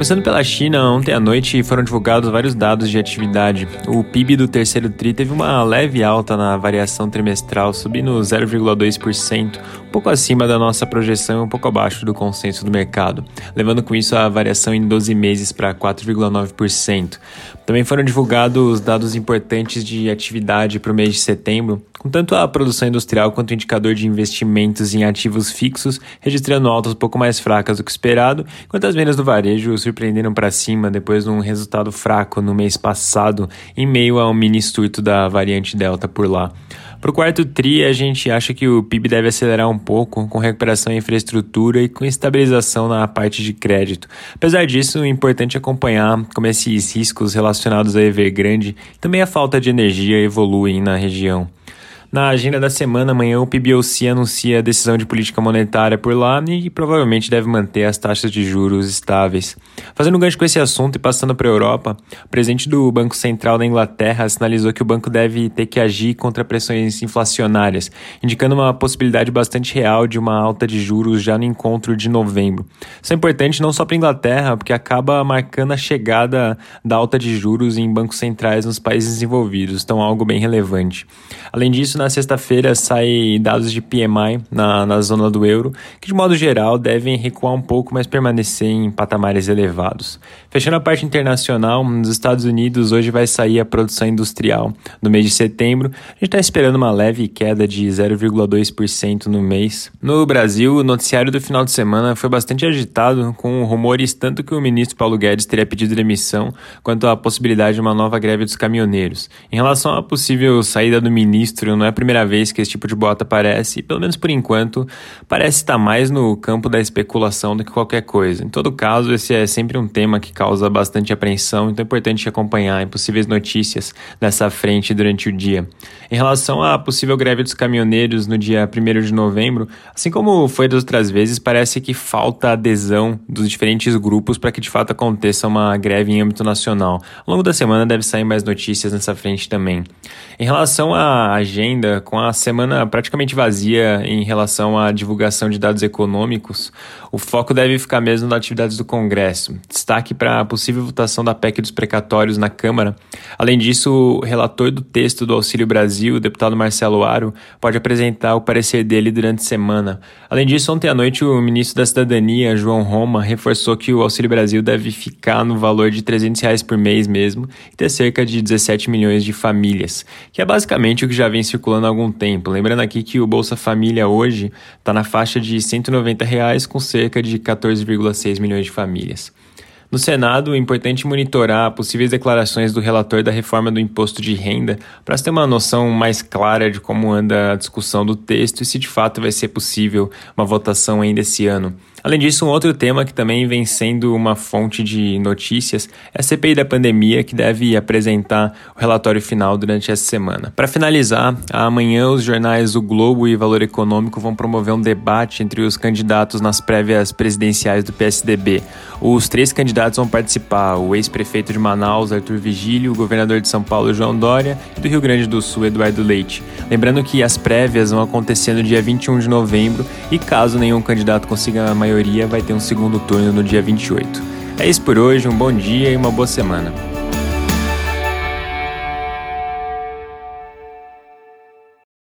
Começando pela China, ontem à noite foram divulgados vários dados de atividade. O PIB do terceiro TRI teve uma leve alta na variação trimestral, subindo 0,2%, um pouco acima da nossa projeção e um pouco abaixo do consenso do mercado, levando com isso a variação em 12 meses para 4,9%. Também foram divulgados dados importantes de atividade para o mês de setembro, com tanto a produção industrial quanto o indicador de investimentos em ativos fixos registrando altas um pouco mais fracas do que esperado, enquanto as vendas do varejo surpreenderam para cima depois de um resultado fraco no mês passado, em meio ao mini surto da variante Delta por lá. Para o quarto TRI, a gente acha que o PIB deve acelerar um pouco, com recuperação em infraestrutura e com estabilização na parte de crédito. Apesar disso, é importante acompanhar como esses riscos relacionados a Evergrande e também a falta de energia evoluem na região. Na agenda da semana, amanhã o PBOC anuncia a decisão de política monetária por lá e provavelmente deve manter as taxas de juros estáveis. Fazendo um gancho com esse assunto e passando para a Europa, o presidente do Banco Central da Inglaterra sinalizou que o banco deve ter que agir contra pressões inflacionárias, indicando uma possibilidade bastante real de uma alta de juros já no encontro de novembro. Isso é importante não só para a Inglaterra, porque acaba marcando a chegada da alta de juros em bancos centrais nos países desenvolvidos, então algo bem relevante. Além disso, na sexta-feira saem dados de PMI na, na zona do euro, que de modo geral devem recuar um pouco, mas permanecer em patamares elevados. Fechando a parte internacional, nos Estados Unidos hoje vai sair a produção industrial no mês de setembro. A gente está esperando uma leve queda de 0,2% no mês. No Brasil, o noticiário do final de semana foi bastante agitado, com rumores tanto que o ministro Paulo Guedes teria pedido demissão, quanto a possibilidade de uma nova greve dos caminhoneiros. Em relação à possível saída do ministro, não é a primeira vez que esse tipo de bota aparece, e pelo menos por enquanto, parece estar mais no campo da especulação do que qualquer coisa. Em todo caso, esse é sempre um tema que causa bastante apreensão, então é importante acompanhar possíveis notícias dessa frente durante o dia. Em relação à possível greve dos caminhoneiros no dia 1 de novembro, assim como foi das outras vezes, parece que falta adesão dos diferentes grupos para que de fato aconteça uma greve em âmbito nacional. Ao longo da semana deve sair mais notícias nessa frente também. Em relação à agenda, ainda, com a semana praticamente vazia em relação à divulgação de dados econômicos, o foco deve ficar mesmo nas atividades do Congresso. Destaque para a possível votação da PEC dos precatórios na Câmara. Além disso, o relator do texto do Auxílio Brasil, o deputado Marcelo Aro, pode apresentar o parecer dele durante a semana. Além disso, ontem à noite, o ministro da Cidadania, João Roma, reforçou que o Auxílio Brasil deve ficar no valor de 300 reais por mês mesmo e ter cerca de 17 milhões de famílias, que é basicamente o que já vem circulando circulando há algum tempo. Lembrando aqui que o Bolsa Família hoje está na faixa de 190 reais, com cerca de 14,6 milhões de famílias. No Senado, é importante monitorar possíveis declarações do relator da reforma do imposto de renda para se ter uma noção mais clara de como anda a discussão do texto e se de fato vai ser possível uma votação ainda esse ano. Além disso, um outro tema que também vem sendo uma fonte de notícias é a CPI da pandemia, que deve apresentar o relatório final durante essa semana. Para finalizar, amanhã os jornais O Globo e Valor Econômico vão promover um debate entre os candidatos nas prévias presidenciais do PSDB. Os três candidatos vão participar: o ex-prefeito de Manaus, Arthur Vigílio, o governador de São Paulo, João Dória, e do Rio Grande do Sul, Eduardo Leite. Lembrando que as prévias vão acontecer no dia 21 de novembro e caso nenhum candidato consiga a maioria, vai ter um segundo turno no dia 28. É isso por hoje, um bom dia e uma boa semana.